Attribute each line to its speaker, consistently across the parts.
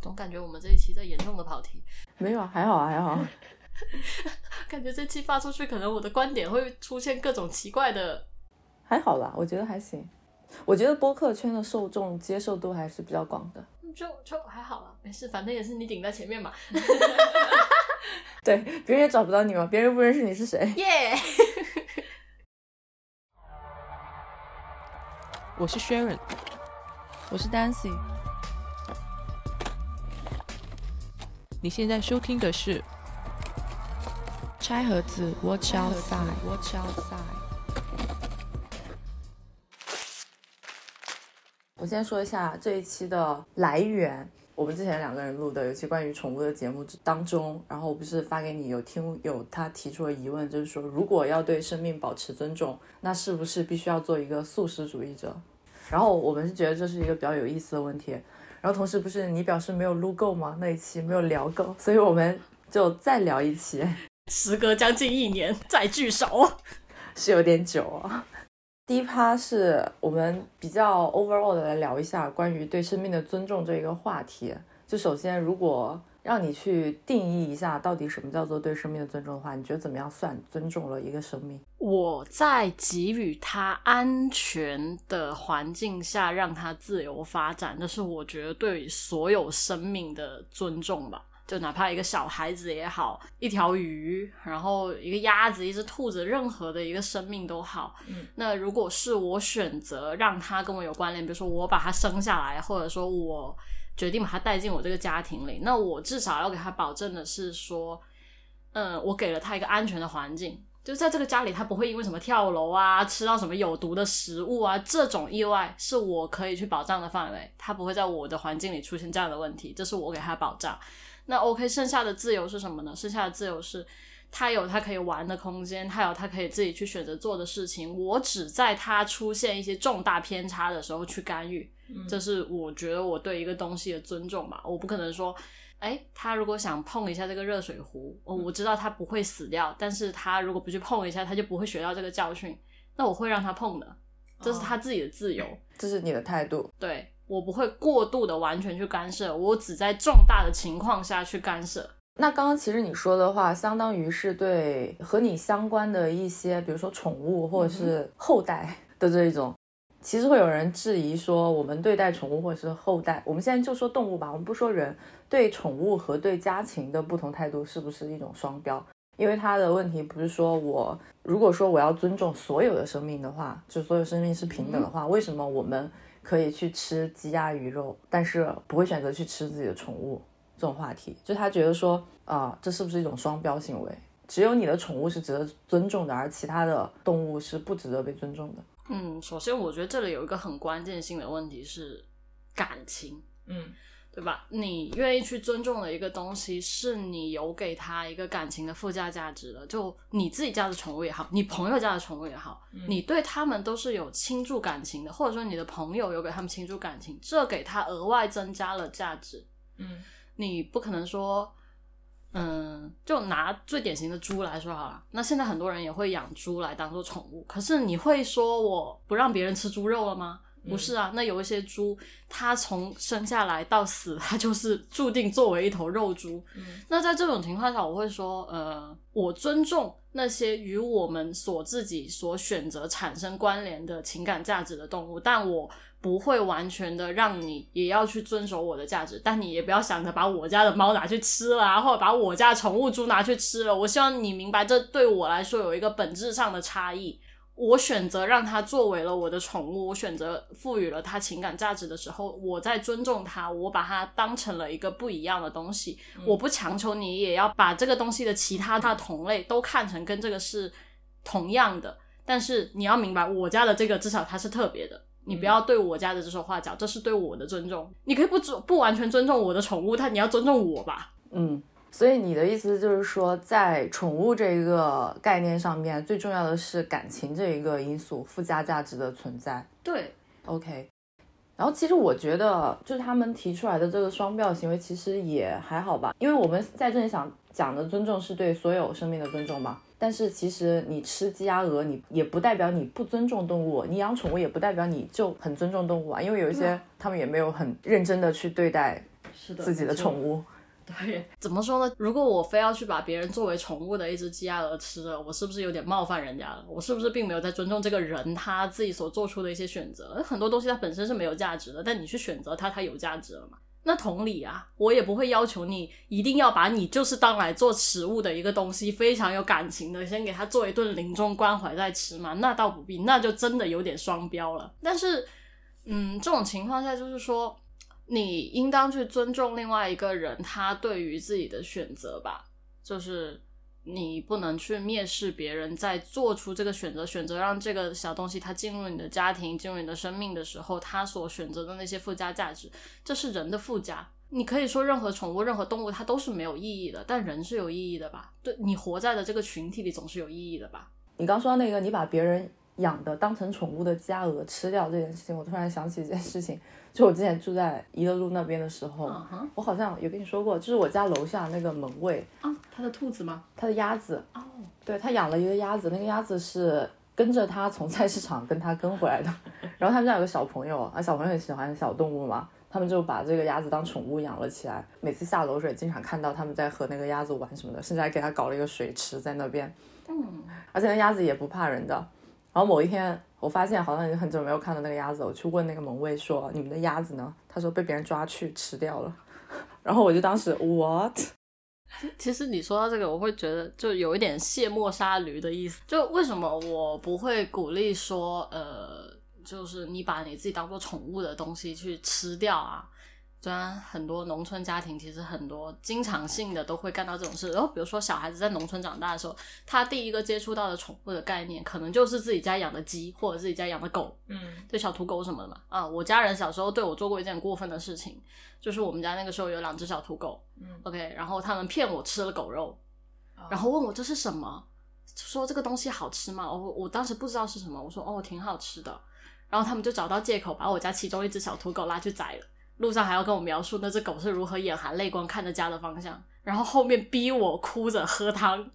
Speaker 1: 总感觉我们这一期在严重的跑题。
Speaker 2: 没有啊，还好啊，还好。
Speaker 1: 感觉这期发出去，可能我的观点会出现各种奇怪的。
Speaker 2: 还好啦，我觉得还行。我觉得播客圈的受众接受度还是比较广的。
Speaker 1: 就就还好了，没事，反正也是你顶在前面嘛。
Speaker 2: 对，别人也找不到你嘛，别人不认识你是谁。
Speaker 1: 耶！
Speaker 3: 我是 Sharon，
Speaker 2: 我是 Dancy。
Speaker 3: 你现在收听的是《
Speaker 2: 拆盒子》，Watch outside，Watch outside。我先说一下这一期的来源。我们之前两个人录的有期关于宠物的节目当中，然后我不是发给你有听有他提出了疑问，就是说如果要对生命保持尊重，那是不是必须要做一个素食主义者？然后我们是觉得这是一个比较有意思的问题。然后同时不是你表示没有录够吗？那一期没有聊够，所以我们就再聊一期。
Speaker 1: 时隔将近一年再聚首，
Speaker 2: 是有点久啊。第一趴是我们比较 overall 的来聊一下关于对生命的尊重这一个话题。就首先，如果让你去定义一下到底什么叫做对生命的尊重的话，你觉得怎么样算尊重了一个生命？
Speaker 1: 我在给予他安全的环境下，让他自由发展，那是我觉得对所有生命的尊重吧。就哪怕一个小孩子也好，一条鱼，然后一个鸭子，一只兔子，任何的一个生命都好。
Speaker 2: 嗯，
Speaker 1: 那如果是我选择让他跟我有关联，比如说我把他生下来，或者说我决定把他带进我这个家庭里，那我至少要给他保证的是说，嗯，我给了他一个安全的环境，就在这个家里，他不会因为什么跳楼啊，吃到什么有毒的食物啊，这种意外是我可以去保障的范围，他不会在我的环境里出现这样的问题，这是我给他保障。那 OK，剩下的自由是什么呢？剩下的自由是，他有他可以玩的空间，他有他可以自己去选择做的事情。我只在他出现一些重大偏差的时候去干预，这是我觉得我对一个东西的尊重吧。我不可能说，哎，他如果想碰一下这个热水壶，哦我知道他不会死掉，但是他如果不去碰一下，他就不会学到这个教训。那我会让他碰的，这是他自己的自由，
Speaker 2: 这是你的态度，
Speaker 1: 对。我不会过度的完全去干涉，我只在重大的情况下去干涉。
Speaker 2: 那刚刚其实你说的话，相当于是对和你相关的一些，比如说宠物或者是后代的这一种，其实会有人质疑说，我们对待宠物或者是后代，我们现在就说动物吧，我们不说人，对宠物和对家禽的不同态度是不是一种双标？因为他的问题不是说我如果说我要尊重所有的生命的话，就所有生命是平等的话，为什么我们？可以去吃鸡鸭鱼肉，但是不会选择去吃自己的宠物。这种话题，就他觉得说啊，这是不是一种双标行为？只有你的宠物是值得尊重的，而其他的动物是不值得被尊重的。
Speaker 1: 嗯，首先我觉得这里有一个很关键性的问题是感情。
Speaker 2: 嗯。
Speaker 1: 对吧？你愿意去尊重的一个东西，是你有给他一个感情的附加价值的。就你自己家的宠物也好，你朋友家的宠物也好，你对他们都是有倾注感情的，或者说你的朋友有给他们倾注感情，这给他额外增加了价值。
Speaker 2: 嗯，
Speaker 1: 你不可能说，嗯，就拿最典型的猪来说好了。那现在很多人也会养猪来当做宠物，可是你会说我不让别人吃猪肉了吗？不是啊，那有一些猪，它从生下来到死，它就是注定作为一头肉猪。那在这种情况下，我会说，呃，我尊重那些与我们所自己所选择产生关联的情感价值的动物，但我不会完全的让你也要去遵守我的价值。但你也不要想着把我家的猫拿去吃了，啊，或者把我家宠物猪拿去吃了。我希望你明白，这对我来说有一个本质上的差异。我选择让它作为了我的宠物，我选择赋予了它情感价值的时候，我在尊重它，我把它当成了一个不一样的东西。我不强求你也要把这个东西的其他它同类都看成跟这个是同样的，但是你要明白，我家的这个至少它是特别的，你不要对我家的指手画脚，这是对我的尊重。你可以不尊不完全尊重我的宠物，但你要尊重我吧。
Speaker 2: 嗯。所以你的意思就是说，在宠物这个概念上面，最重要的是感情这一个因素附加价值的存在。
Speaker 1: 对
Speaker 2: ，OK。然后其实我觉得，就是他们提出来的这个双标行为，其实也还好吧，因为我们在这里想讲的尊重是对所有生命的尊重嘛。但是其实你吃鸡鸭鹅，你也不代表你不尊重动物；你养宠物也不代表你就很尊重动物啊，因为有一些他们也没有很认真的去对待。
Speaker 1: 是的
Speaker 2: 自己的宠物。
Speaker 1: 对，怎么说呢？如果我非要去把别人作为宠物的一只鸡鸭鹅吃了，我是不是有点冒犯人家了？我是不是并没有在尊重这个人他自己所做出的一些选择？很多东西它本身是没有价值的，但你去选择它，它有价值了嘛？那同理啊，我也不会要求你一定要把你就是当来做食物的一个东西，非常有感情的，先给他做一顿临终关怀再吃嘛？那倒不必，那就真的有点双标了。但是，嗯，这种情况下就是说，你应当去尊重另外一个人他对于自己的选择吧，就是你不能去蔑视别人在做出这个选择，选择让这个小东西它进入你的家庭、进入你的生命的时候，它所选择的那些附加价值，这是人的附加。你可以说任何宠物、任何动物它都是没有意义的，但人是有意义的吧？对你活在的这个群体里总是有意义的吧？
Speaker 2: 你刚说那个，你把别人养的当成宠物的家鹅吃掉这件事情，我突然想起一件事情，就我之前住在怡乐路那边的时候，我好像有跟你说过，就是我家楼下那个门卫，
Speaker 1: 啊，他的兔子吗？
Speaker 2: 他的鸭子，
Speaker 1: 哦，
Speaker 2: 对他养了一个鸭子，那个鸭子是跟着他从菜市场跟他跟回来的。然后他们家有个小朋友，啊，小朋友很喜欢小动物嘛，他们就把这个鸭子当宠物养了起来。每次下楼水，经常看到他们在和那个鸭子玩什么的，甚至还给他搞了一个水池在那边。
Speaker 1: 嗯，
Speaker 2: 而且那鸭子也不怕人的。然后某一天，我发现好像已经很久没有看到那个鸭子，我去问那个门卫说：“你们的鸭子呢？”他说被别人抓去吃掉了。然后我就当时 what？
Speaker 1: 其实你说到这个，我会觉得就有一点卸磨杀驴的意思。就为什么我不会鼓励说，呃，就是你把你自己当做宠物的东西去吃掉啊？虽然很多农村家庭其实很多经常性的都会干到这种事，然后比如说小孩子在农村长大的时候，他第一个接触到的宠物的概念，可能就是自己家养的鸡或者自己家养的狗，
Speaker 2: 嗯。
Speaker 1: 对小土狗什么的嘛。啊，我家人小时候对我做过一件过分的事情，就是我们家那个时候有两只小土狗，
Speaker 2: 嗯
Speaker 1: ，OK，然后他们骗我吃了狗肉，然后问我这是什么，说这个东西好吃吗？我我当时不知道是什么，我说哦挺好吃的，然后他们就找到借口把我家其中一只小土狗拉去宰了，路上还要跟我描述那只狗是如何眼含泪光看着家的方向，然后后面逼我哭着喝汤，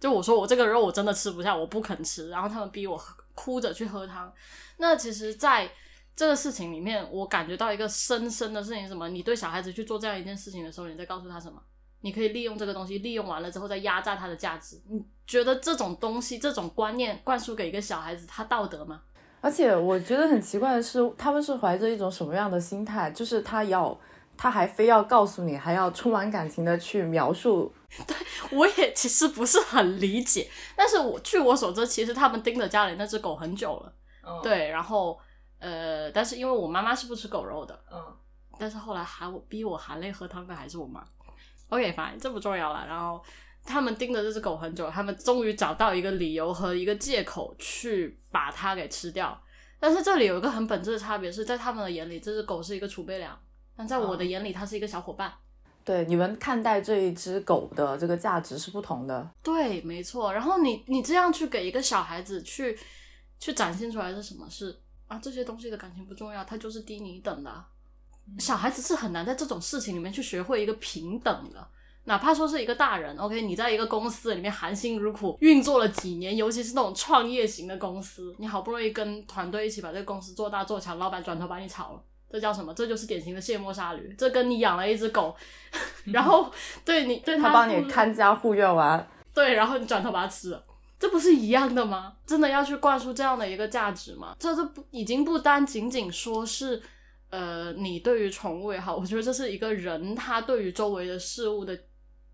Speaker 1: 就我说我这个肉我真的吃不下，我不肯吃，然后他们逼我哭着去喝汤。那其实，在这个事情里面，我感觉到一个深深的事情什么？你对小孩子去做这样一件事情的时候，你在告诉他什么？你可以利用这个东西，利用完了之后再压榨它的价值。你觉得这种东西、这种观念灌输给一个小孩子，他道德吗？
Speaker 2: 而且我觉得很奇怪的是，他们是怀着一种什么样的心态？就是他要，他还非要告诉你，还要充满感情的去描述。
Speaker 1: 对我也其实不是很理解，但是我据我所知，其实他们盯着家里那只狗很久了。
Speaker 2: 嗯，
Speaker 1: 对，然后呃，但是因为我妈妈是不吃狗肉的，
Speaker 2: 嗯
Speaker 1: 但是后来喊我逼我含泪喝汤的还是我妈。OK，反正这不重要了。然后他们盯着这只狗很久，他们终于找到一个理由和一个借口去把它给吃掉。但是这里有一个很本质的差别，是在他们的眼里，这只狗是一个储备粮，但在我的眼里，它是一个小伙伴。
Speaker 2: 对，你们看待这一只狗的这个价值是不同的。
Speaker 1: 对，没错。然后你你这样去给一个小孩子去去展现出来是什么？是啊，这些东西的感情不重要，它就是低你一等的啊。小孩子是很难在这种事情里面去学会一个平等的。哪怕说是一个大人，OK，你在一个公司里面含辛茹苦运作了几年，尤其是那种创业型的公司，你好不容易跟团队一起把这个公司做大做强，老板转头把你炒了，这叫什么？这就是典型的卸磨杀驴。这跟你养了一只狗，然后对你对
Speaker 2: 他帮你看家护院完，
Speaker 1: 对，然后你转头把它吃了，这不是一样的吗？真的要去灌输这样的一个价值吗？这这不已经不单仅仅说是，呃，你对于宠物也好，我觉得这是一个人他对于周围的事物的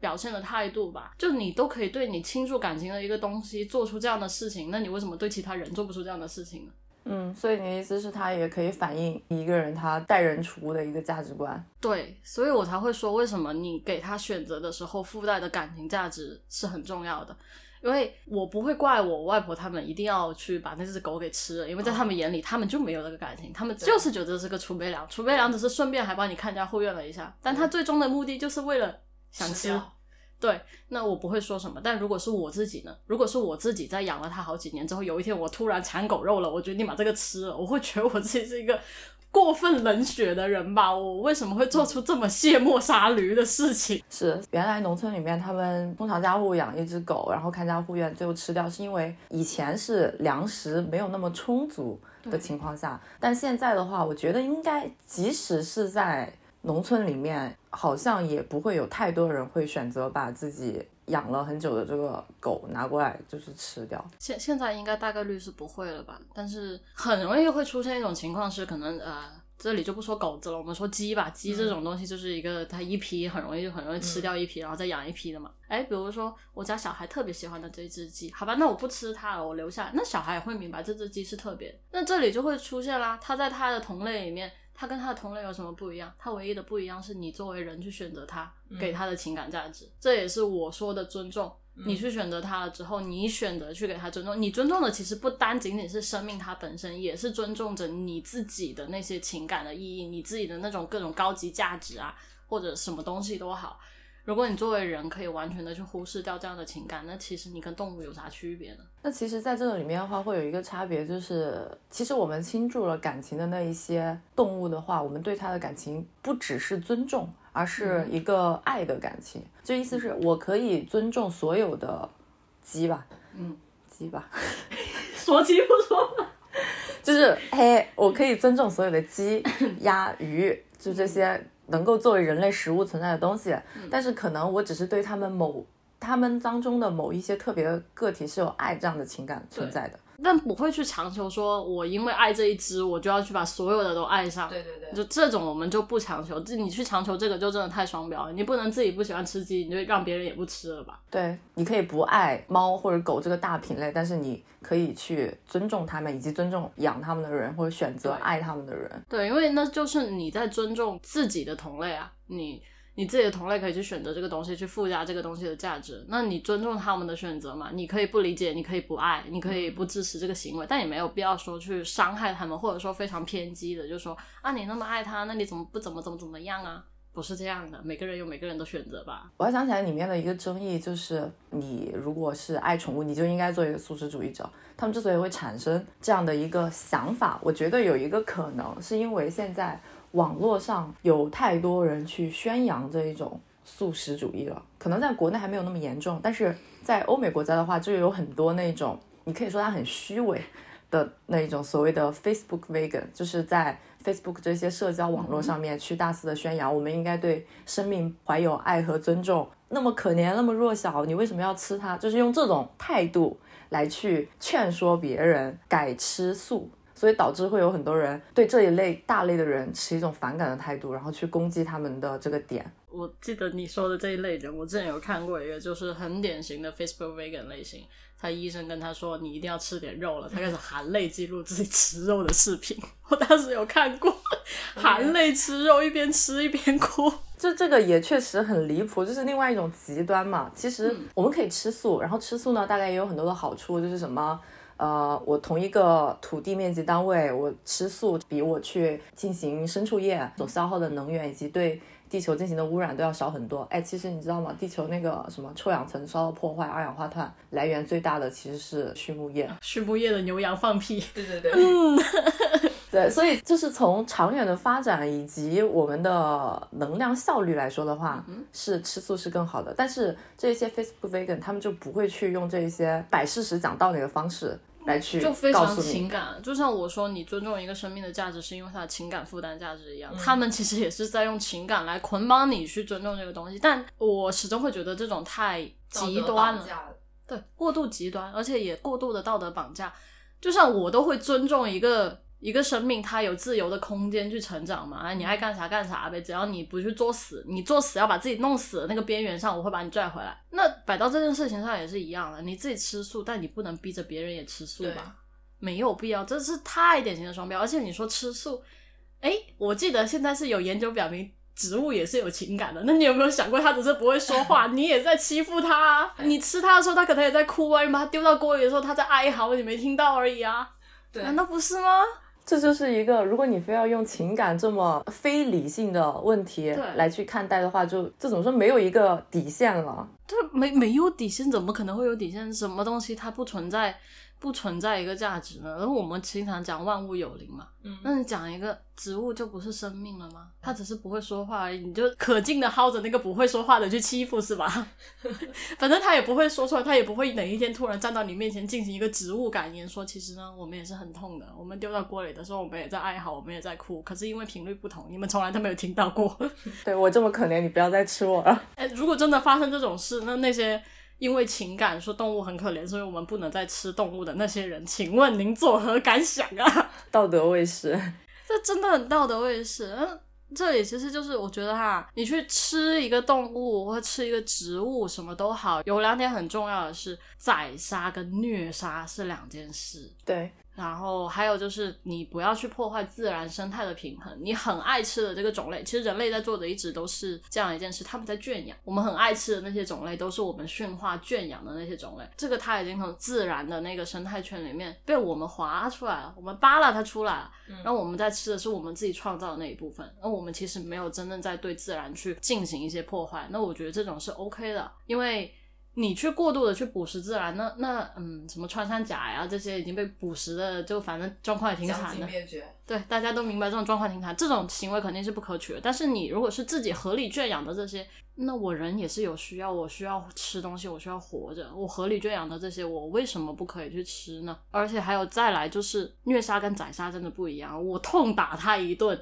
Speaker 1: 表现的态度吧。就你都可以对你倾注感情的一个东西做出这样的事情，那你为什么对其他人做不出这样的事情呢？
Speaker 2: 嗯，所以你的意思是，他也可以反映一个人他待人处物的一个价值观。
Speaker 1: 对，所以我才会说，为什么你给他选择的时候附带的感情价值是很重要的。因为我不会怪我外婆他们一定要去把那只狗给吃了，因为在他们眼里，他们就没有那个感情，他们就是觉得这是个储备粮，储备粮只是顺便还帮你看家护院了一下，但他最终的目的就是为了想吃。对，那我不会说什么。但如果是我自己呢？如果是我自己在养了它好几年之后，有一天我突然馋狗肉了，我决定把这个吃了，我会觉得我自己是一个过分冷血的人吧？我为什么会做出这么卸磨杀驴的事情？
Speaker 2: 是原来农村里面，他们通常家户养一只狗，然后看家护院，最后吃掉，是因为以前是粮食没有那么充足的情况下，但现在的话，我觉得应该即使是在农村里面，好像也不会有太多人会选择把自己养了很久的这个狗拿过来就是吃掉。
Speaker 1: 现现在应该大概率是不会了吧？但是很容易会出现一种情况是，可能呃，这里就不说狗子了，我们说鸡吧。鸡这种东西就是一个它一批很容易就很容易吃掉一批，然后再养一批的嘛。哎，比如说我家小孩特别喜欢的这只鸡，好吧，那我不吃它了，我留下来，那小孩也会明白这只鸡是特别。那这里就会出现啦，它在它的同类里面。它跟他的同类有什么不一样？他唯一的不一样是你作为人去选择他，给他的情感价值，这也是我说的尊重。你去选择他了之后，你选择去给他尊重，你尊重的其实不单仅仅是生命它本身，也是尊重着你自己的那些情感的意义，你自己的那种各种高级价值啊，或者什么东西都好。如果你作为人可以完全的去忽视掉这样的情感，那其实你跟动物有啥区别呢？
Speaker 2: 那其实，在这个里面的话，会有一个差别，就是其实我们倾注了感情的那一些动物的话，我们对它的感情不只是尊重，而是一个爱的感情。这意思是我可以尊重所有的鸡吧？
Speaker 1: 嗯，
Speaker 2: 鸡吧
Speaker 1: 说鸡不说吧，
Speaker 2: 就是嘿，我可以尊重所有的鸡、鸭、鱼，就这些。能够作为人类食物存在的东西，但是可能我只是对他们某他们当中的某一些特别的个体是有爱这样的情感存在的。
Speaker 1: 但不会去强求说，我因为爱这一只，我就要去把所有的都爱上。
Speaker 2: 对对对，
Speaker 1: 就这种我们就不强求。这你去强求这个，就真的太双标了。你不能自己不喜欢吃鸡，你就让别人也不吃了吧？
Speaker 2: 对，你可以不爱猫或者狗这个大品类，但是你可以去尊重他们，以及尊重养他们的人，或者选择爱他们的人。
Speaker 1: 对，因为那就是你在尊重自己的同类啊，你。你自己的同类可以去选择这个东西，去附加这个东西的价值。那你尊重他们的选择嘛？你可以不理解，你可以不爱，你可以不支持这个行为，但也没有必要说去伤害他们，或者说非常偏激的，就说啊，你那么爱他，那你怎么不怎么怎么怎么样啊？不是这样的，每个人有每个人的选择吧。
Speaker 2: 我还想起来里面的一个争议，就是你如果是爱宠物，你就应该做一个素食主义者。他们之所以会产生这样的一个想法，我觉得有一个可能是因为现在。网络上有太多人去宣扬这一种素食主义了，可能在国内还没有那么严重，但是在欧美国家的话，就有很多那种你可以说它很虚伪的那一种所谓的 Facebook vegan，就是在 Facebook 这些社交网络上面去大肆的宣扬，我们应该对生命怀有爱和尊重。那么可怜，那么弱小，你为什么要吃它？就是用这种态度来去劝说别人改吃素。所以导致会有很多人对这一类大类的人持一种反感的态度，然后去攻击他们的这个点。
Speaker 1: 我记得你说的这一类人，我之前有看过一个，就是很典型的 Facebook vegan 类型。他医生跟他说：“你一定要吃点肉了。”他开始含泪记录自己吃肉的视频。我当时有看过，含泪吃肉，一边吃一边哭。
Speaker 2: 就这个也确实很离谱，就是另外一种极端嘛。其实我们可以吃素，然后吃素呢，大概也有很多的好处，就是什么？呃，我同一个土地面积单位，我吃素比我去进行牲畜业所消耗的能源以及对地球进行的污染都要少很多。哎，其实你知道吗？地球那个什么臭氧层遭到破坏，二氧化碳来源最大的其实是畜牧业。
Speaker 1: 畜牧业的牛羊放屁。
Speaker 2: 对对对。嗯。对，所以就是从长远的发展以及我们的能量效率来说的话，是吃素是更好的。但是这些 Facebook vegan 他们就不会去用这些摆事实讲道理的方式。来去
Speaker 1: 就非常情感，就像我说，你尊重一个生命的价值是因为它的情感负担价值一样，他们其实也是在用情感来捆绑你去尊重这个东西。但我始终会觉得这种太极端了，对，过度极端，而且也过度的道德绑架。就像我都会尊重一个。一个生命，它有自由的空间去成长嘛？哎，你爱干啥干啥呗，只要你不去作死，你作死要把自己弄死的那个边缘上，我会把你拽回来。那摆到这件事情上也是一样的，你自己吃素，但你不能逼着别人也吃素吧？没有必要，这是太典型的双标。而且你说吃素，哎，我记得现在是有研究表明，植物也是有情感的。那你有没有想过，它只是不会说话，你也在欺负它？你吃它的时候，它可能也在哭啊；你把它丢到锅里的时候，它在哀嚎，你没听到而已啊？
Speaker 2: 对，
Speaker 1: 难道不是吗？
Speaker 2: 这就是一个，如果你非要用情感这么非理性的问题来去看待的话，就这怎么说没有一个底线了？
Speaker 1: 这，没没有底线，怎么可能会有底线？什么东西它不存在不存在一个价值呢？然后我们经常讲万物有灵嘛，
Speaker 2: 嗯
Speaker 1: 那你讲一个植物就不是生命了吗？它只是不会说话而已，你就可劲的薅着那个不会说话的去欺负是吧？反正他也不会说出来，他也不会哪一天突然站到你面前进行一个植物感言，说其实呢我们也是很痛的，我们丢到锅里的时候我们也在哀嚎，我们也在哭，可是因为频率不同，你们从来都没有听到过。
Speaker 2: 对我这么可怜，你不要再吃我了。
Speaker 1: 哎，如果真的发生这种事，那那些因为情感说动物很可怜，所以我们不能再吃动物的那些人，请问您作何感想啊？
Speaker 2: 道德卫士，
Speaker 1: 这真的很道德卫士。嗯，这里其实就是我觉得哈，你去吃一个动物或吃一个植物，什么都好，有两点很重要的是，宰杀跟虐杀是两件事。
Speaker 2: 对，
Speaker 1: 然后还有就是，你不要去破坏自然生态的平衡。你很爱吃的这个种类，其实人类在做的一直都是这样一件事，他们在圈养。我们很爱吃的那些种类，都是我们驯化圈养的那些种类。这个它已经从自然的那个生态圈里面被我们划出来了，我们扒拉它出来了。然后我们在吃的是我们自己创造的那一部分，那我们其实没有真正在对自然去进行一些破坏。那我觉得这种是 OK 的，因为。你去过度的去捕食自然，那那嗯，什么穿山甲呀这些已经被捕食的，就反正状况也挺惨的。对，大家都明白这种状况挺惨，这种行为肯定是不可取的。但是你如果是自己合理圈养的这些，那我人也是有需要，我需要吃东西，我需要活着，我合理圈养的这些，我为什么不可以去吃呢？而且还有再来就是虐杀跟宰杀真的不一样，我痛打他一顿，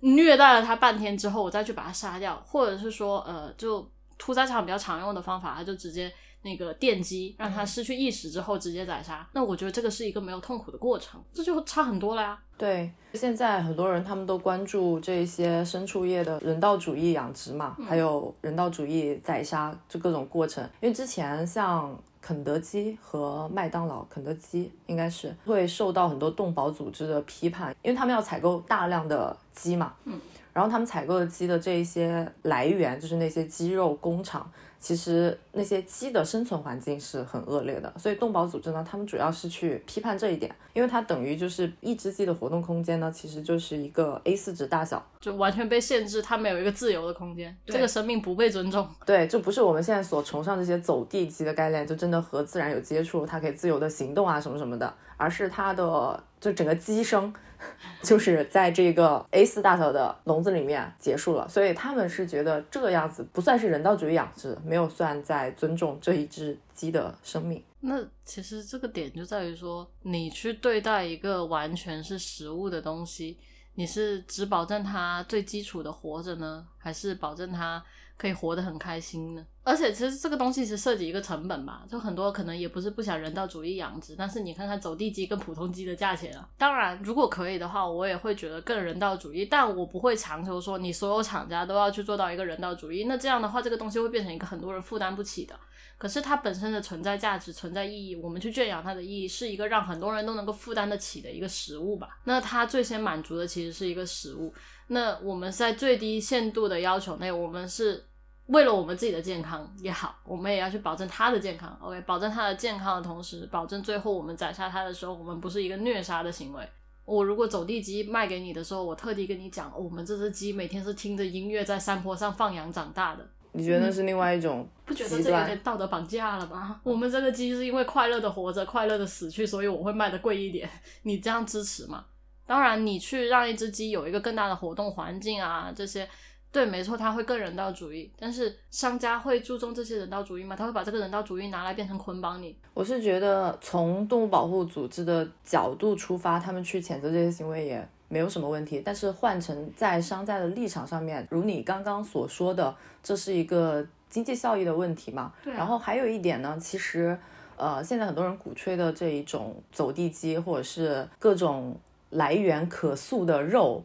Speaker 1: 虐待了他半天之后，我再去把他杀掉，或者是说呃就。屠宰场比较常用的方法，他就直接那个电击，让他失去意识之后直接宰杀。那我觉得这个是一个没有痛苦的过程，这就差很多了呀。
Speaker 2: 对，现在很多人他们都关注这些牲畜业的人道主义养殖嘛，还有人道主义宰杀这各种过程。因为之前像肯德基和麦当劳，肯德基应该是会受到很多动保组织的批判，因为他们要采购大量的鸡嘛。
Speaker 1: 嗯。
Speaker 2: 然后他们采购的鸡的这一些来源，就是那些鸡肉工厂，其实那些鸡的生存环境是很恶劣的。所以动保组织呢，他们主要是去批判这一点，因为它等于就是一只鸡的活动空间呢，其实就是一个 A 四纸大小，
Speaker 1: 就完全被限制，它没有一个自由的空间，这个生命不被尊重。
Speaker 2: 对，就不是我们现在所崇尚这些走地鸡的概念，就真的和自然有接触，它可以自由的行动啊什么什么的，而是它的就整个鸡生。就是在这个 A 四大小的笼子里面结束了，所以他们是觉得这个样子不算是人道主义养殖，没有算在尊重这一只鸡的生命。
Speaker 1: 那其实这个点就在于说，你去对待一个完全是食物的东西，你是只保证它最基础的活着呢，还是保证它可以活得很开心呢？而且其实这个东西是涉及一个成本吧，就很多可能也不是不想人道主义养殖，但是你看看走地鸡跟普通鸡的价钱啊。当然，如果可以的话，我也会觉得更人道主义，但我不会强求说你所有厂家都要去做到一个人道主义。那这样的话，这个东西会变成一个很多人负担不起的。可是它本身的存在价值、存在意义，我们去圈养它的意义，是一个让很多人都能够负担得起的一个食物吧。那它最先满足的其实是一个食物。那我们在最低限度的要求内，我们是。为了我们自己的健康也好，我们也要去保证它的健康。OK，保证它的健康的同时，保证最后我们宰杀它的时候，我们不是一个虐杀的行为。我如果走地鸡卖给你的时候，我特地跟你讲，我们这只鸡每天是听着音乐在山坡上放羊长大的。
Speaker 2: 你觉得那是另外一种？
Speaker 1: 不觉得这有点道德绑架了吗？我们这个鸡是因为快乐的活着，快乐的死去，所以我会卖的贵一点。你这样支持吗？当然，你去让一只鸡有一个更大的活动环境啊，这些。对，没错，他会更人道主义，但是商家会注重这些人道主义吗？他会把这个人道主义拿来变成捆绑你？
Speaker 2: 我是觉得从动物保护组织的角度出发，他们去谴责这些行为也没有什么问题。但是换成在商家的立场上面，如你刚刚所说的，这是一个经济效益的问题嘛？
Speaker 1: 对。
Speaker 2: 然后还有一点呢，其实呃，现在很多人鼓吹的这一种走地鸡，或者是各种来源可塑的肉。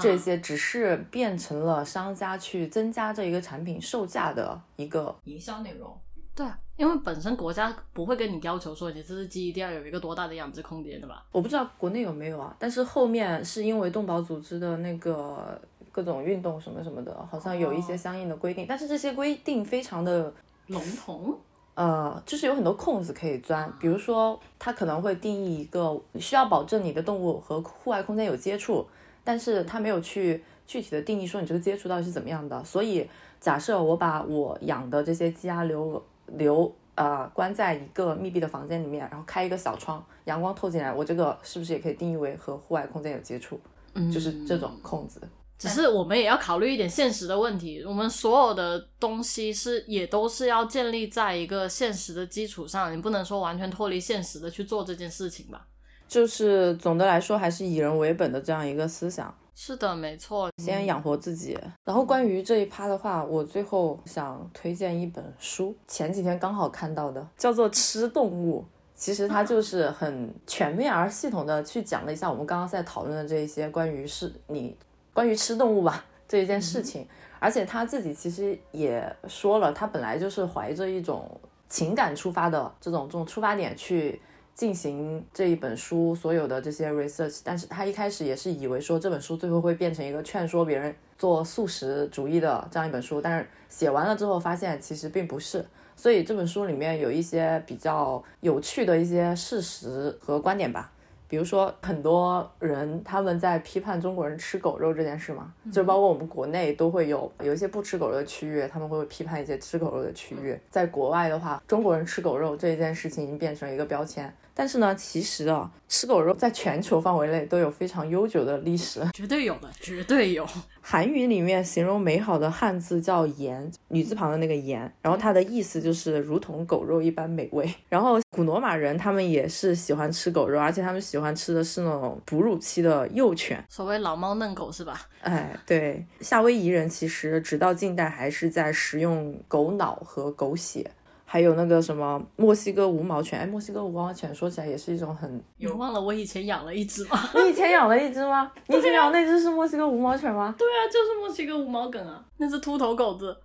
Speaker 2: 这些只是变成了商家去增加这一个产品售价的一个营销内容。
Speaker 1: 对，因为本身国家不会跟你要求说你这只鸡一定要有一个多大的养殖空间的吧？
Speaker 2: 我不知道国内有没有啊，但是后面是因为动保组织的那个各种运动什么什么的，好像有一些相应的规定，但是这些规定非常的
Speaker 1: 笼统，
Speaker 2: 呃，就是有很多空子可以钻，比如说它可能会定义一个需要保证你的动物和户外空间有接触。但是他没有去具体的定义说你这个接触到底是怎么样的，所以假设我把我养的这些鸡鸭牛牛呃关在一个密闭的房间里面，然后开一个小窗，阳光透进来，我这个是不是也可以定义为和户外空间有接触？
Speaker 1: 嗯
Speaker 2: 就是这种控制。
Speaker 1: 只是我们也要考虑一点现实的问题，我们所有的东西是也都是要建立在一个现实的基础上，你不能说完全脱离现实的去做这件事情吧？
Speaker 2: 就是总的来说，还是以人为本的这样一个思想，
Speaker 1: 是的，没错。
Speaker 2: 先养活自己。然后关于这一趴的话，我最后想推荐一本书，前几天刚好看到的，叫做《吃动物》。其实它就是很全面而系统的去讲了一下我们刚刚在讨论的这一些关于是你关于吃动物吧这一件事情。而且他自己其实也说了，他本来就是怀着一种情感出发的这种这种出发点去进行这一本书所有的这些 research，但是他一开始也是以为说这本书最后会变成一个劝说别人做素食主义的这样一本书，但是写完了之后发现其实并不是。所以这本书里面有一些比较有趣的一些事实和观点吧。比如说，很多人他们在批判中国人吃狗肉这件事嘛，就包括我们国内都会有有一些不吃狗肉的区域，他们会批判一些吃狗肉的区域。在国外的话，中国人吃狗肉这一件事情已经变成一个标签。但是呢，其实啊，吃狗肉在全球范围内都有非常悠久的历史。
Speaker 1: 绝对有的，绝对有。
Speaker 2: 韩语里面形容美好的汉字叫“颜”，女字旁的那个“颜”，然后它的意思就是如同狗肉一般美味。然后古罗马人他们也是喜欢吃狗肉，而且他们喜欢吃的是那种哺乳期的幼犬。
Speaker 1: 所谓老猫嫩狗是吧？
Speaker 2: 哎，对，夏威夷人其实直到近代还是在食用狗脑和狗血。还有那个什么墨西哥无毛犬，哎，墨西哥无毛犬说起来也是一种很……
Speaker 1: 你忘了我以前养了一只吗？
Speaker 2: 你以前养了一只吗？你以前养那只是墨西哥无毛犬吗？
Speaker 1: 对啊，就是墨西哥无毛梗啊，那只秃头狗子。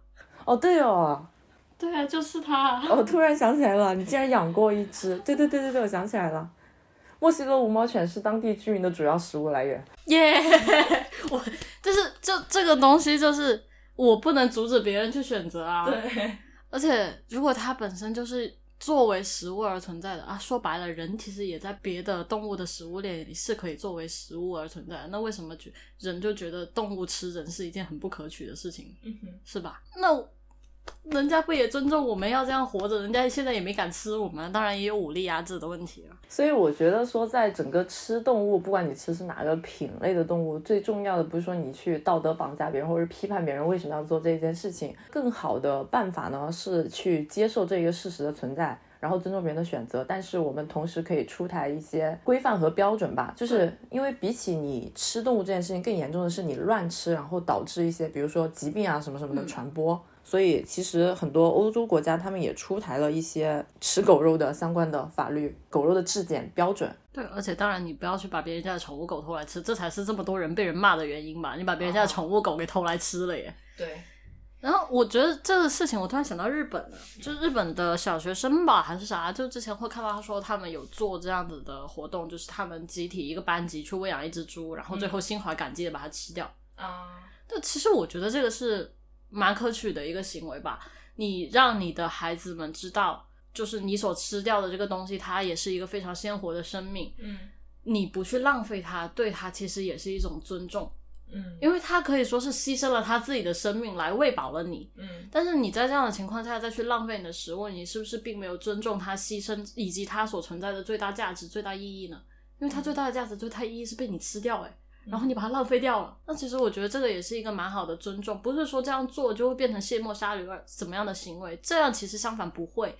Speaker 2: 哦，对哦，
Speaker 1: 对啊，就是它。
Speaker 2: 我突然想起来了，你竟然养过一只？对对对对对，我想起来了，墨西哥无毛犬是当地居民的主要食物来源。
Speaker 1: 耶，我就是这这个东西，就是我不能阻止别人去选择啊。
Speaker 2: 对。
Speaker 1: 而且，如果它本身就是作为食物而存在的啊，说白了，人其实也在别的动物的食物链里是可以作为食物而存在的。那为什么觉人就觉得动物吃人是一件很不可取的事情？
Speaker 2: 嗯哼，
Speaker 1: 是吧？那人家不也尊重我们要这样活着？人家现在也没敢吃我们，当然也有武力压制的问题了。
Speaker 2: 所以我觉得说，在整个吃动物，不管你吃是哪个品类的动物，最重要的不是说你去道德绑架别人，或者批判别人为什么要做这件事情。更好的办法呢，是去接受这个事实的存在，然后尊重别人的选择。但是我们同时可以出台一些规范和标准吧，就是因为比起你吃动物这件事情，更严重的是你乱吃，然后导致一些比如说疾病啊什么什么的传播。所以其实很多欧洲国家他们也出台了一些吃狗肉的相关的法律，狗肉的质检标准。
Speaker 1: 对，而且当然你不要去把别人家的宠物狗偷来吃，这才是这么多人被人骂的原因吧？你把别人家的宠物狗给偷来吃了耶。
Speaker 2: 对。
Speaker 1: 然后我觉得这个事情，我突然想到日本了，就日本的小学生吧，还是啥？就之前会看到他说他们有做这样子的活动，就是他们集体一个班级去喂养一只猪，然后最后心怀感激的把它吃掉。
Speaker 2: 啊。
Speaker 1: 但其实我觉得这个是。蛮可取的一个行为吧，你让你的孩子们知道，就是你所吃掉的这个东西，它也是一个非常鲜活的生命。
Speaker 2: 嗯，
Speaker 1: 你不去浪费它，对它其实也是一种尊重。
Speaker 2: 嗯，
Speaker 1: 因为它可以说是牺牲了他自己的生命来喂饱了你。
Speaker 2: 嗯，
Speaker 1: 但是你在这样的情况下再去浪费你的食物，你是不是并没有尊重它牺牲以及它所存在的最大价值、最大意义呢？因为它最大的价值、最大意义是被你吃掉，诶然后你把它浪费掉了，那其实我觉得这个也是一个蛮好的尊重，不是说这样做就会变成卸磨杀驴儿怎么样的行为，这样其实相反不会，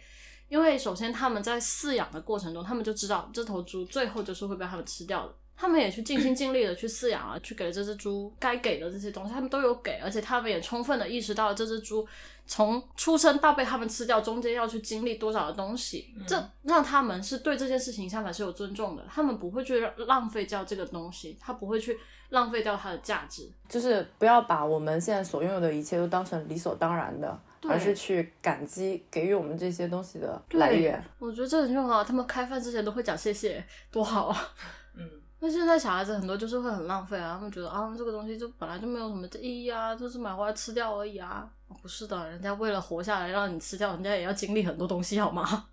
Speaker 1: 因为首先他们在饲养的过程中，他们就知道这头猪最后就是会被他们吃掉的。他们也去尽心尽力的去饲养啊，去给了这只猪该给的这些东西，他们都有给，而且他们也充分的意识到了这只猪从出生到被他们吃掉中间要去经历多少的东西，这让他们是对这件事情相反是有尊重的，他们不会去浪费掉这个东西，他不会去浪费掉它的价值，
Speaker 2: 就是不要把我们现在所拥有的一切都当成理所当然的，而是去感激给予我们这些东西的来源。
Speaker 1: 我觉得这很重要，他们开饭之前都会讲谢谢，多好啊！
Speaker 2: 嗯。
Speaker 1: 那现在小孩子很多就是会很浪费啊，他们觉得啊这个东西就本来就没有什么意义啊，就是买回来吃掉而已啊。不是的，人家为了活下来让你吃掉，人家也要经历很多东西好吗？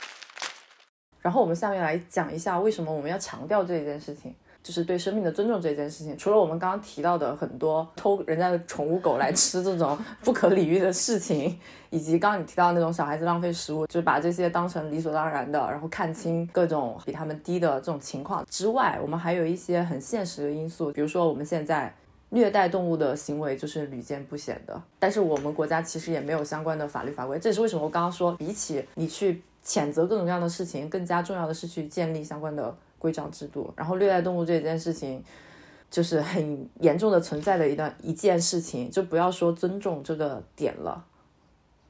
Speaker 2: 然后我们下面来讲一下为什么我们要强调这一件事情，就是对生命的尊重这件事情。除了我们刚刚提到的很多偷人家的宠物狗来吃这种 不可理喻的事情，以及刚刚你提到那种小孩子浪费食物，就是把这些当成理所当然的，然后看清各种比他们低的这种情况之外，我们还有一些很现实的因素，比如说我们现在。虐待动物的行为就是屡见不鲜的，但是我们国家其实也没有相关的法律法规。这也是为什么我刚刚说，比起你去谴责各种各样的事情，更加重要的是去建立相关的规章制度。然后，虐待动物这件事情，就是很严重的存在的一段一件事情，就不要说尊重这个点了，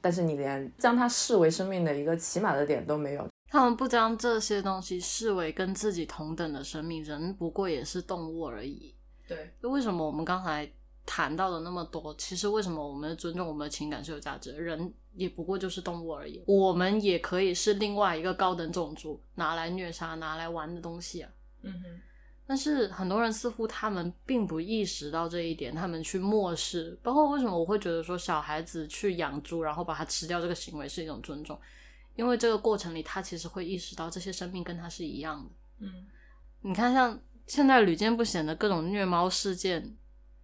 Speaker 2: 但是你连将它视为生命的一个起码的点都没有。
Speaker 1: 他们不将这些东西视为跟自己同等的生命，人不过也是动物而已。
Speaker 2: 对，
Speaker 1: 为什么我们刚才谈到了那么多？其实为什么我们尊重我们的情感是有价值？人也不过就是动物而已，我们也可以是另外一个高等种族拿来虐杀、拿来玩的东西啊。
Speaker 2: 嗯哼。
Speaker 1: 但是很多人似乎他们并不意识到这一点，他们去漠视。包括为什么我会觉得说小孩子去养猪，然后把它吃掉这个行为是一种尊重？因为这个过程里，他其实会意识到这些生命跟他是一样的。
Speaker 2: 嗯，
Speaker 1: 你看像。现在屡见不鲜的各种虐猫事件，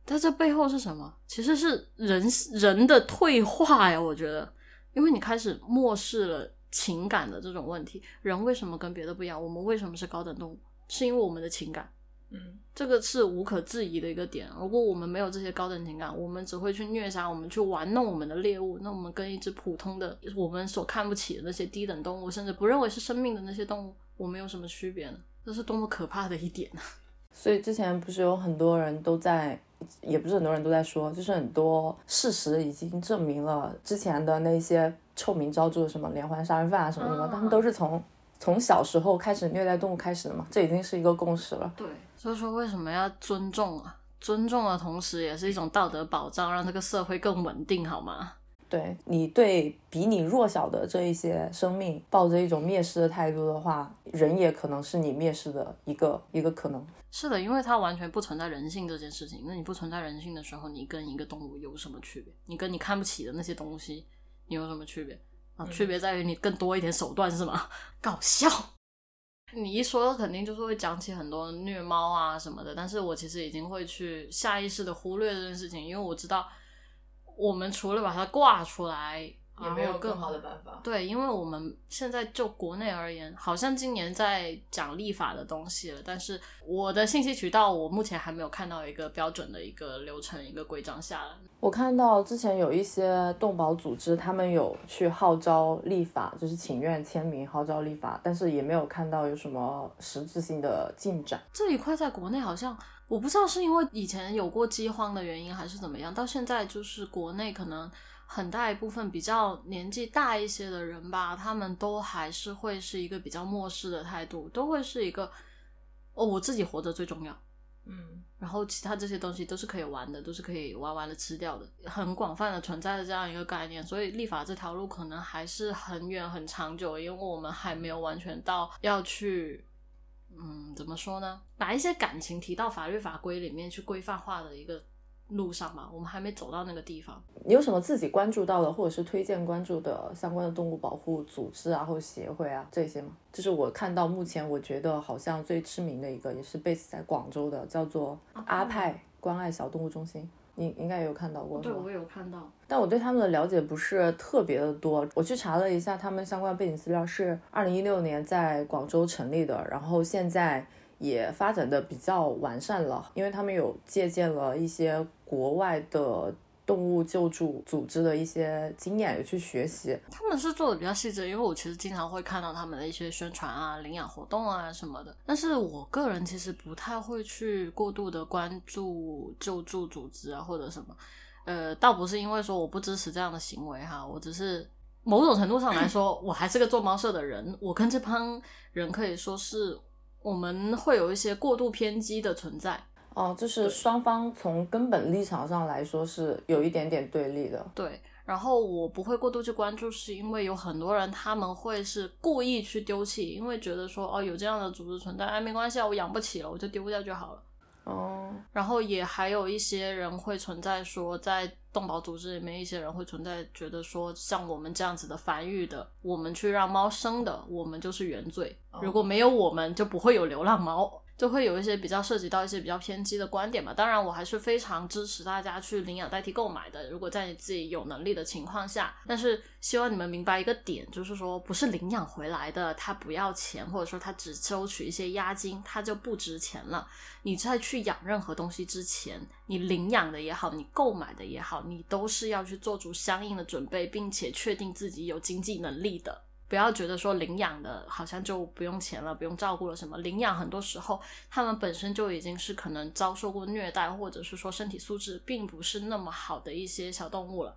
Speaker 1: 它这背后是什么？其实是人人的退化呀！我觉得，因为你开始漠视了情感的这种问题。人为什么跟别的不一样？我们为什么是高等动物？是因为我们的情感。
Speaker 2: 嗯，
Speaker 1: 这个是无可置疑的一个点。如果我们没有这些高等情感，我们只会去虐杀，我们去玩弄我们的猎物，那我们跟一只普通的我们所看不起的那些低等动物，甚至不认为是生命的那些动物，我们有什么区别呢？这是多么可怕的一点啊！
Speaker 2: 所以之前不是有很多人都在，也不是很多人都在说，就是很多事实已经证明了之前的那些臭名昭著的什么连环杀人犯啊什么什么，他们都是从从小时候开始虐待动物开始的嘛，这已经是一个共识了。
Speaker 1: 对，所以说为什么要尊重啊？尊重的同时也是一种道德保障，让这个社会更稳定，好吗？
Speaker 2: 对你对比你弱小的这一些生命抱着一种蔑视的态度的话，人也可能是你蔑视的一个一个可能。
Speaker 1: 是的，因为它完全不存在人性这件事情。那你不存在人性的时候，你跟一个动物有什么区别？你跟你看不起的那些东西，你有什么区别啊？区别在于你更多一点手段是吗？搞笑！你一说，肯定就是会讲起很多虐猫啊什么的。但是我其实已经会去下意识的忽略这件事情，因为我知道。我们除了把它挂出来，
Speaker 2: 也没有更好的办法。
Speaker 1: 对，因为我们现在就国内而言，好像今年在讲立法的东西了，但是我的信息渠道，我目前还没有看到一个标准的一个流程、一个规章下来。
Speaker 2: 我看到之前有一些动保组织，他们有去号召立法，就是请愿签名号召立法，但是也没有看到有什么实质性的进展。
Speaker 1: 这一块在国内好像。我不知道是因为以前有过饥荒的原因，还是怎么样，到现在就是国内可能很大一部分比较年纪大一些的人吧，他们都还是会是一个比较漠视的态度，都会是一个哦，我自己活着最重要，
Speaker 2: 嗯，
Speaker 1: 然后其他这些东西都是可以玩的，都是可以玩完了吃掉的，很广泛的存在的这样一个概念，所以立法这条路可能还是很远很长久，因为我们还没有完全到要去。嗯，怎么说呢？把一些感情提到法律法规里面去规范化的一个路上嘛，我们还没走到那个地方。
Speaker 2: 你有什么自己关注到的，或者是推荐关注的相关的动物保护组织啊，或者协会啊这些吗？就是我看到目前我觉得好像最知名的一个，也是 base 在广州的，叫做阿派关爱小动物中心。你应该也有看到过，
Speaker 1: 对，我有看到，
Speaker 2: 但我对他们的了解不是特别的多。我去查了一下，他们相关背景资料是二零一六年在广州成立的，然后现在也发展的比较完善了，因为他们有借鉴了一些国外的。动物救助组织的一些经验也去学习，
Speaker 1: 他们是做的比较细致，因为我其实经常会看到他们的一些宣传啊、领养活动啊什么的。但是我个人其实不太会去过度的关注救助组织啊或者什么，呃，倒不是因为说我不支持这样的行为哈，我只是某种程度上来说，我还是个做猫舍的人，我跟这帮人可以说是我们会有一些过度偏激的存在。
Speaker 2: 哦，就是双方从根本立场上来说是有一点点对立的。
Speaker 1: 对，然后我不会过度去关注，是因为有很多人他们会是故意去丢弃，因为觉得说哦有这样的组织存在，哎没关系啊，我养不起了，我就丢掉就好了。
Speaker 2: 哦，
Speaker 1: 然后也还有一些人会存在说，在动保组织里面，一些人会存在觉得说，像我们这样子的繁育的，我们去让猫生的，我们就是原罪。如果没有我们，就不会有流浪猫。就会有一些比较涉及到一些比较偏激的观点嘛。当然，我还是非常支持大家去领养代替购买的。如果在你自己有能力的情况下，但是希望你们明白一个点，就是说不是领养回来的，它不要钱，或者说它只收取一些押金，它就不值钱了。你在去养任何东西之前，你领养的也好，你购买的也好，你都是要去做出相应的准备，并且确定自己有经济能力的。不要觉得说领养的好像就不用钱了，不用照顾了什么。领养很多时候他们本身就已经是可能遭受过虐待，或者是说身体素质并不是那么好的一些小动物了。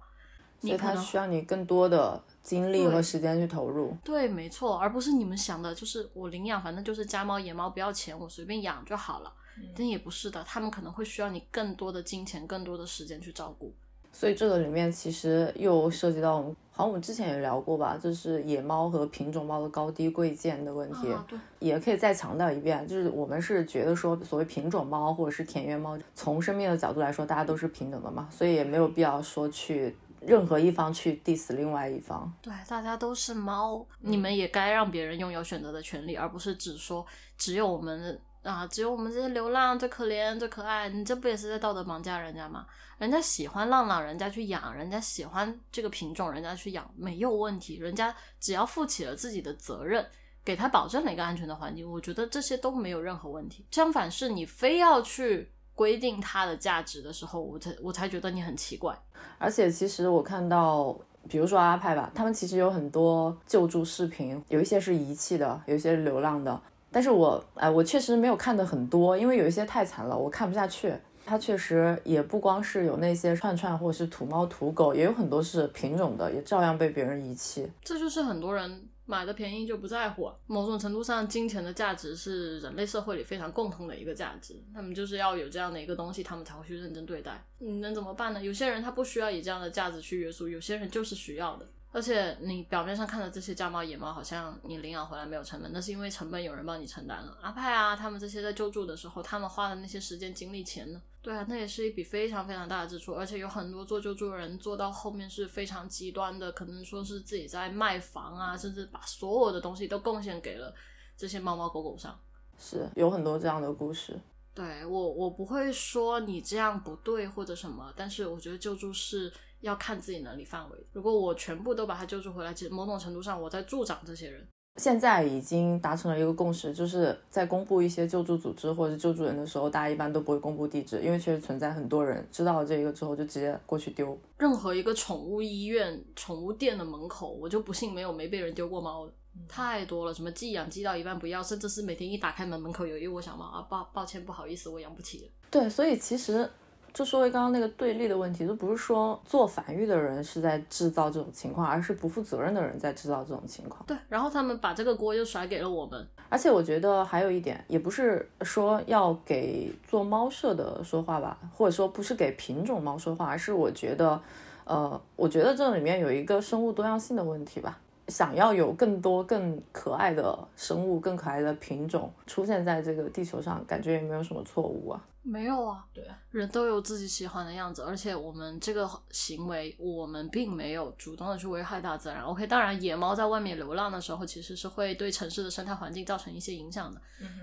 Speaker 2: 所以它需要你更多的精力和时间去投入。
Speaker 1: 对，没错，而不是你们想的，就是我领养，反正就是家猫野猫不要钱，我随便养就好了。但也不是的，他们可能会需要你更多的金钱、更多的时间去照顾。
Speaker 2: 所以这个里面其实又涉及到，好像我们之前也聊过吧，就是野猫和品种猫的高低贵贱的问题。
Speaker 1: 对，
Speaker 2: 也可以再强调一遍，就是我们是觉得说，所谓品种猫或者是田园猫，从生命的角度来说，大家都是平等的嘛，所以也没有必要说去任何一方去 diss 另外一方。
Speaker 1: 对，大家都是猫，你们也该让别人拥有选择的权利，而不是只说只有我们。啊，只有我们这些流浪最可怜、最可爱，你这不也是在道德绑架人家吗？人家喜欢浪浪，人家去养；人家喜欢这个品种，人家去养没有问题。人家只要负起了自己的责任，给他保证了一个安全的环境，我觉得这些都没有任何问题。相反，是你非要去规定它的价值的时候，我才我才觉得你很奇怪。
Speaker 2: 而且，其实我看到，比如说阿派吧，他们其实有很多救助视频，有一些是遗弃的，有一些是流浪的。但是我哎，我确实没有看的很多，因为有一些太惨了，我看不下去。它确实也不光是有那些串串或者是土猫土狗，也有很多是品种的，也照样被别人遗弃。
Speaker 1: 这就是很多人买的便宜就不在乎。某种程度上，金钱的价值是人类社会里非常共同的一个价值。他们就是要有这样的一个东西，他们才会去认真对待。你能怎么办呢？有些人他不需要以这样的价值去约束，有些人就是需要的。而且你表面上看的这些家猫野猫，好像你领养回来没有成本，那是因为成本有人帮你承担了。阿派啊，他们这些在救助的时候，他们花的那些时间、精力、钱呢？对啊，那也是一笔非常非常大的支出。而且有很多做救助的人做到后面是非常极端的，可能说是自己在卖房啊，甚至把所有的东西都贡献给了这些猫猫狗狗上。
Speaker 2: 是有很多这样的故事。
Speaker 1: 对我，我不会说你这样不对或者什么，但是我觉得救助是。要看自己能力范围。如果我全部都把他救助回来，其实某种程度上我在助长这些人。
Speaker 2: 现在已经达成了一个共识，就是在公布一些救助组织或者救助人的时候，大家一般都不会公布地址，因为确实存在很多人知道了这个之后就直接过去丢。
Speaker 1: 任何一个宠物医院、宠物店的门口，我就不信没有没被人丢过猫的，太多了。什么寄养寄到一半不要，甚至是每天一打开门门口有一窝小猫啊，抱抱歉不好意思，我养不起了。
Speaker 2: 对，所以其实。就说回刚刚那个对立的问题，就不是说做繁育的人是在制造这种情况，而是不负责任的人在制造这种情况。
Speaker 1: 对，然后他们把这个锅又甩给了我们。
Speaker 2: 而且我觉得还有一点，也不是说要给做猫舍的说话吧，或者说不是给品种猫说话，而是我觉得，呃，我觉得这里面有一个生物多样性的问题吧。想要有更多更可爱的生物、更可爱的品种出现在这个地球上，感觉也没有什么错误啊。
Speaker 1: 没有啊，
Speaker 2: 对，
Speaker 1: 人都有自己喜欢的样子，而且我们这个行为，我们并没有主动的去危害大自然。OK，当然，野猫在外面流浪的时候，其实是会对城市的生态环境造成一些影响的，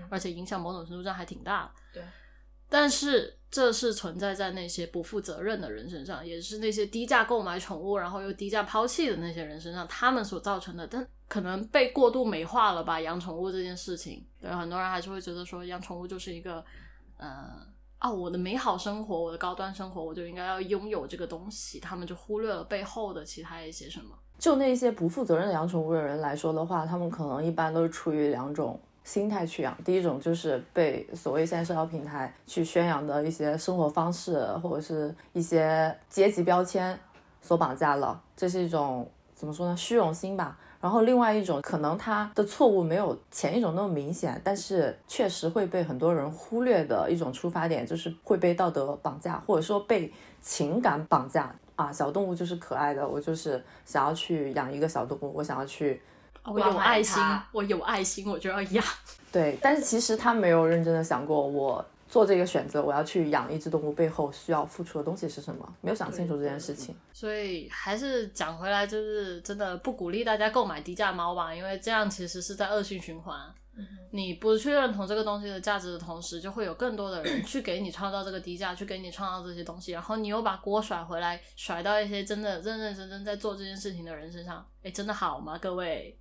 Speaker 1: 而且影响某种程度上还挺大的。
Speaker 2: 对，
Speaker 1: 但是这是存在在那些不负责任的人身上，也是那些低价购买宠物，然后又低价抛弃的那些人身上，他们所造成的。但可能被过度美化了吧？养宠物这件事情，对很多人还是会觉得说，养宠物就是一个，呃。啊，我的美好生活，我的高端生活，我就应该要拥有这个东西。他们就忽略了背后的其他一些什么。
Speaker 2: 就那些不负责任的养宠物的人来说的话，他们可能一般都是出于两种心态去养。第一种就是被所谓现在社交平台去宣扬的一些生活方式或者是一些阶级标签所绑架了，这是一种怎么说呢？虚荣心吧。然后另外一种可能他的错误没有前一种那么明显，但是确实会被很多人忽略的一种出发点，就是会被道德绑架，或者说被情感绑架啊。小动物就是可爱的，我就是想要去养一个小动物，我想要去，
Speaker 1: 我有爱心，我有爱心，我就要养。
Speaker 2: 对，但是其实他没有认真的想过我。做这个选择，我要去养一只动物，背后需要付出的东西是什么？没有想清楚这件事情。
Speaker 1: 所以还是讲回来，就是真的不鼓励大家购买低价猫吧，因为这样其实是在恶性循环。你不去认同这个东西的价值的同时，就会有更多的人去给你创造这个低价，去给你创造这些东西，然后你又把锅甩回来，甩到一些真的认认真真在做这件事情的人身上。哎，真的好吗，各位？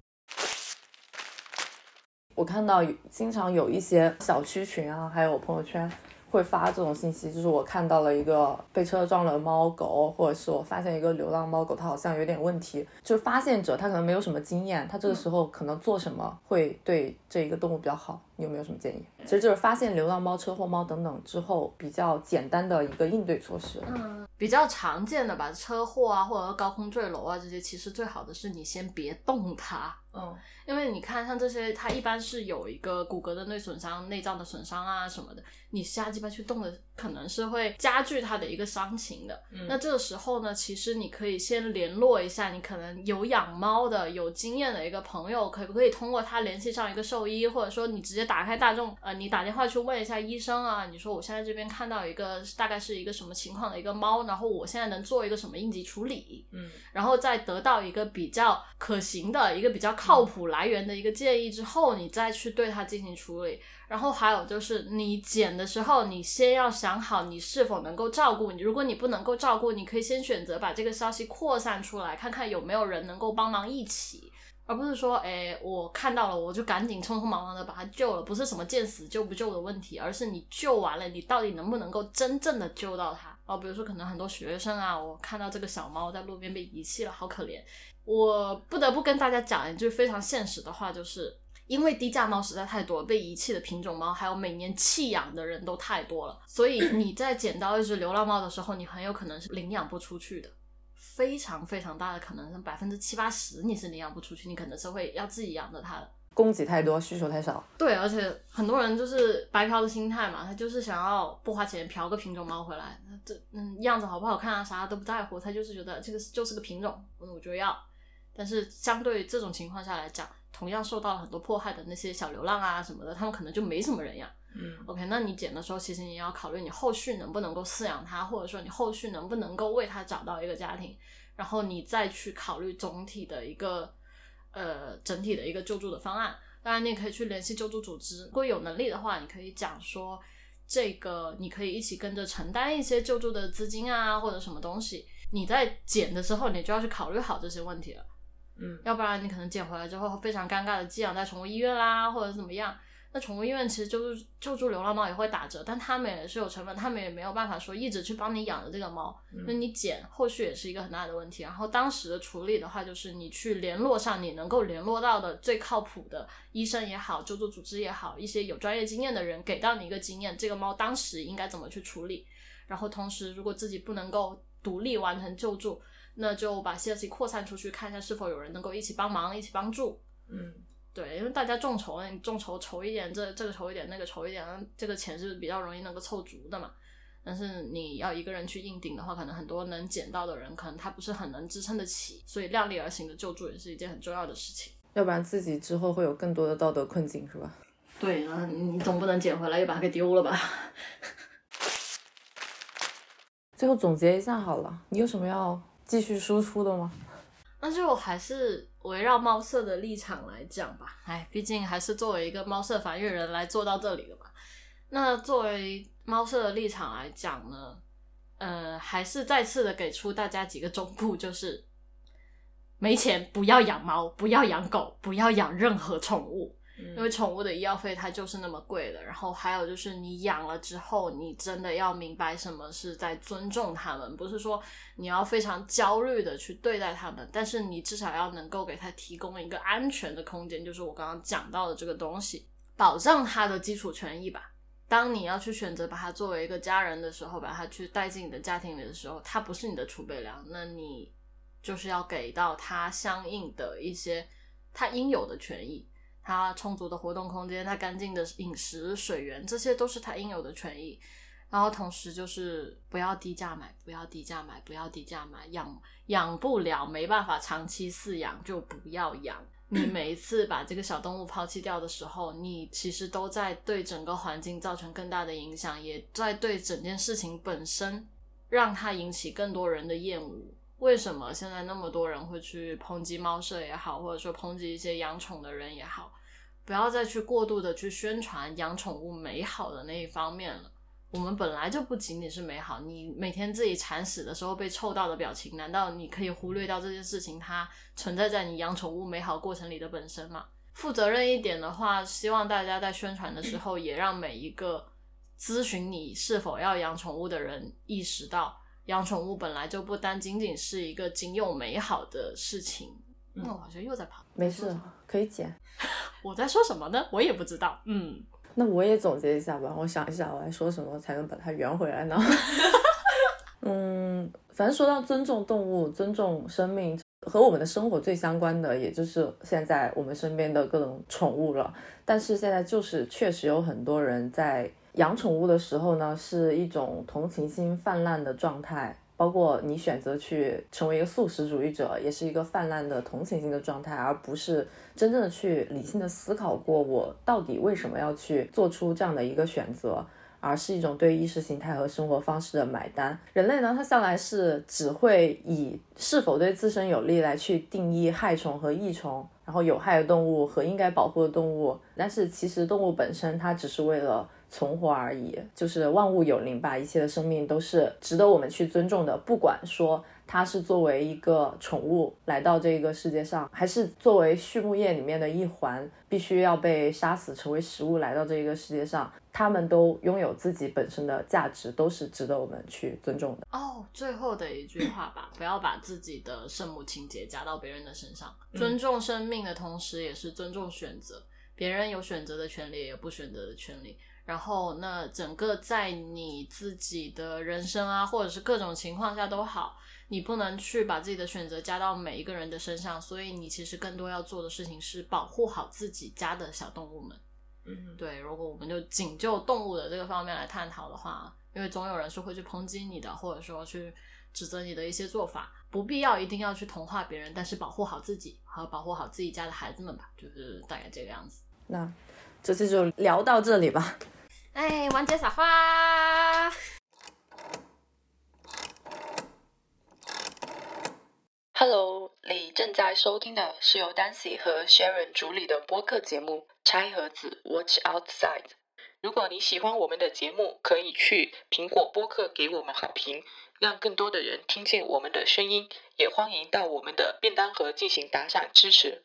Speaker 2: 我看到经常有一些小区群啊，还有朋友圈。会发这种信息，就是我看到了一个被车撞了猫狗，或者是我发现一个流浪猫狗，它好像有点问题。就是发现者他可能没有什么经验，他这个时候可能做什么会对这一个动物比较好？你有没有什么建议？其实就是发现流浪猫、车祸猫等等之后，比较简单的一个应对措施。
Speaker 1: 嗯，比较常见的吧，车祸啊，或者高空坠楼啊这些，其实最好的是你先别动它。
Speaker 2: 嗯，
Speaker 1: 因为你看，像这些，它一般是有一个骨骼的内损伤、内脏的损伤啊什么的，你瞎鸡巴去动的，可能是会加剧它的一个伤情的。那这个时候呢，其实你可以先联络一下，你可能有养猫的、有经验的一个朋友，可不可以通过他联系上一个兽医，或者说你直接打开大众，呃，你打电话去问一下医生啊，你说我现在这边看到一个大概是一个什么情况的一个猫，然后我现在能做一个什么应急处理，
Speaker 2: 嗯，
Speaker 1: 然后再得到一个比较可行的一个比较。靠谱来源的一个建议之后，你再去对它进行处理。然后还有就是，你剪的时候，你先要想好你是否能够照顾你。如果你不能够照顾，你可以先选择把这个消息扩散出来，看看有没有人能够帮忙一起，而不是说，哎，我看到了，我就赶紧匆匆忙忙的把它救了。不是什么见死救不救的问题，而是你救完了，你到底能不能够真正的救到它？哦，比如说可能很多学生啊，我看到这个小猫在路边被遗弃了，好可怜。我不得不跟大家讲一句非常现实的话，就是因为低价猫实在太多，被遗弃的品种猫，还有每年弃养的人都太多了，所以你在捡到一只流浪猫的时候，你很有可能是领养不出去的，非常非常大的可能，是百分之七八十你是领养不出去，你可能是会要自己养着它的。
Speaker 2: 供给太多，需求太少。
Speaker 1: 对，而且很多人就是白嫖的心态嘛，他就是想要不花钱嫖个品种猫回来，这嗯样子好不好看啊，啥都不在乎，他就是觉得这个就是个品种，我就要。但是相对这种情况下来讲，同样受到了很多迫害的那些小流浪啊什么的，他们可能就没什么人养。
Speaker 2: 嗯
Speaker 1: ，OK，那你捡的时候，其实你要考虑你后续能不能够饲养它，或者说你后续能不能够为它找到一个家庭，然后你再去考虑总体的一个呃整体的一个救助的方案。当然，你也可以去联系救助组织，如果有能力的话，你可以讲说这个你可以一起跟着承担一些救助的资金啊，或者什么东西。你在捡的时候，你就要去考虑好这些问题了。
Speaker 2: 嗯，
Speaker 1: 要不然你可能捡回来之后非常尴尬的寄养在宠物医院啦，或者怎么样。那宠物医院其实就是救助流浪猫也会打折，但他们也是有成本，他们也没有办法说一直去帮你养着这个猫。那你捡后续也是一个很大的问题。然后当时的处理的话，就是你去联络上你能够联络到的最靠谱的医生也好，救助组织也好，一些有专业经验的人给到你一个经验，这个猫当时应该怎么去处理。然后同时，如果自己不能够独立完成救助，那就把消息扩散出去，看一下是否有人能够一起帮忙、一起帮助。
Speaker 2: 嗯，
Speaker 1: 对，因为大家众筹，你众筹筹一点，这这个筹一点，那个筹一点，这个钱是比较容易能够凑足的嘛。但是你要一个人去硬顶的话，可能很多能捡到的人，可能他不是很能支撑得起，所以量力而行的救助也是一件很重要的事情。
Speaker 2: 要不然自己之后会有更多的道德困境，是吧？
Speaker 1: 对，那你总不能捡回来又把它给丢了吧？
Speaker 2: 最后总结一下好了，你有什么要？继续输出的吗？
Speaker 1: 那就还是围绕猫舍的立场来讲吧。哎，毕竟还是作为一个猫舍繁育人来做到这里的嘛。那作为猫舍的立场来讲呢，呃，还是再次的给出大家几个忠告，就是没钱不要养猫，不要养狗，不要养任何宠物。因为宠物的医药费它就是那么贵的，然后还有就是你养了之后，你真的要明白什么是在尊重它们，不是说你要非常焦虑的去对待它们，但是你至少要能够给它提供一个安全的空间，就是我刚刚讲到的这个东西，保障它的基础权益吧。当你要去选择把它作为一个家人的时候，把它去带进你的家庭里的时候，它不是你的储备粮，那你就是要给到它相应的一些它应有的权益。它充足的活动空间，它干净的饮食水源，这些都是它应有的权益。然后同时就是不要低价买，不要低价买，不要低价买，养养不了，没办法长期饲养就不要养。你每一次把这个小动物抛弃掉的时候，你其实都在对整个环境造成更大的影响，也在对整件事情本身让它引起更多人的厌恶。为什么现在那么多人会去抨击猫舍也好，或者说抨击一些养宠的人也好？不要再去过度的去宣传养宠物美好的那一方面了。我们本来就不仅仅是美好，你每天自己铲屎的时候被臭到的表情，难道你可以忽略掉这件事情它存在在你养宠物美好过程里的本身吗？负责任一点的话，希望大家在宣传的时候，也让每一个咨询你是否要养宠物的人意识到，养宠物本来就不单仅仅是一个仅有美好的事情。那我好像又在跑，
Speaker 2: 没事，可以剪。
Speaker 1: 我在说什么呢？我也不知道。嗯，
Speaker 2: 那我也总结一下吧，我想一下，我来说什么才能把它圆回来呢？嗯，反正说到尊重动物、尊重生命，和我们的生活最相关的，也就是现在我们身边的各种宠物了。但是现在就是确实有很多人在养宠物的时候呢，是一种同情心泛滥的状态。包括你选择去成为一个素食主义者，也是一个泛滥的同情心的状态，而不是真正的去理性的思考过我到底为什么要去做出这样的一个选择，而是一种对意识形态和生活方式的买单。人类呢，它向来是只会以是否对自身有利来去定义害虫和益虫，然后有害的动物和应该保护的动物。但是其实动物本身它只是为了。存活而已，就是万物有灵吧，一切的生命都是值得我们去尊重的。不管说它是作为一个宠物来到这个世界上，还是作为畜牧业里面的一环，必须要被杀死成为食物来到这个世界上，它们都拥有自己本身的价值，都是值得我们去尊重的。
Speaker 1: 哦，最后的一句话吧，不要把自己的圣母情节加到别人的身上。尊重生命的同时，也是尊重选择。别人有选择的权利，也有不选择的权利。然后，那整个在你自己的人生啊，或者是各种情况下都好，你不能去把自己的选择加到每一个人的身上。所以，你其实更多要做的事情是保护好自己家的小动物们。
Speaker 3: 嗯，
Speaker 1: 对。如果我们就仅就动物的这个方面来探讨的话，因为总有人是会去抨击你的，或者说去指责你的一些做法，不必要一定要去同化别人，但是保护好自己和保护好自己家的孩子们吧，就是大概这个样子。
Speaker 2: 那这次就聊到这里吧。
Speaker 1: 哎，完结撒花。
Speaker 2: Hello，你正在收听的是由 Dancy 和 Sharon 主理的播客节目《拆盒子 Watch Outside》。
Speaker 3: 如果你喜欢我们的节目，可以去苹果播客给我们好评，让更多的人听见我们的声音。也欢迎到我们的便当盒进行打赏支持。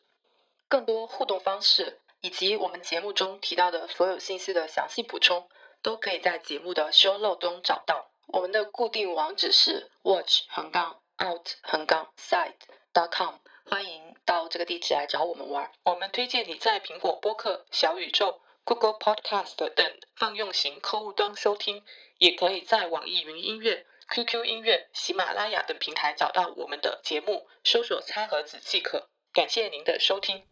Speaker 2: 更多互动方式。以及我们节目中提到的所有信息的详细补充，都可以在节目的 show note 中找到。我们的固定网址是 watch 横杠 out 横杠 side dot com，欢迎到这个地址来找我们玩。
Speaker 3: 我们推荐你在苹果播客、小宇宙、Google Podcast 等泛用型客户端收听，也可以在网易云音乐、QQ 音乐、喜马拉雅等平台找到我们的节目，搜索“餐盒子”即可。感谢您的收听。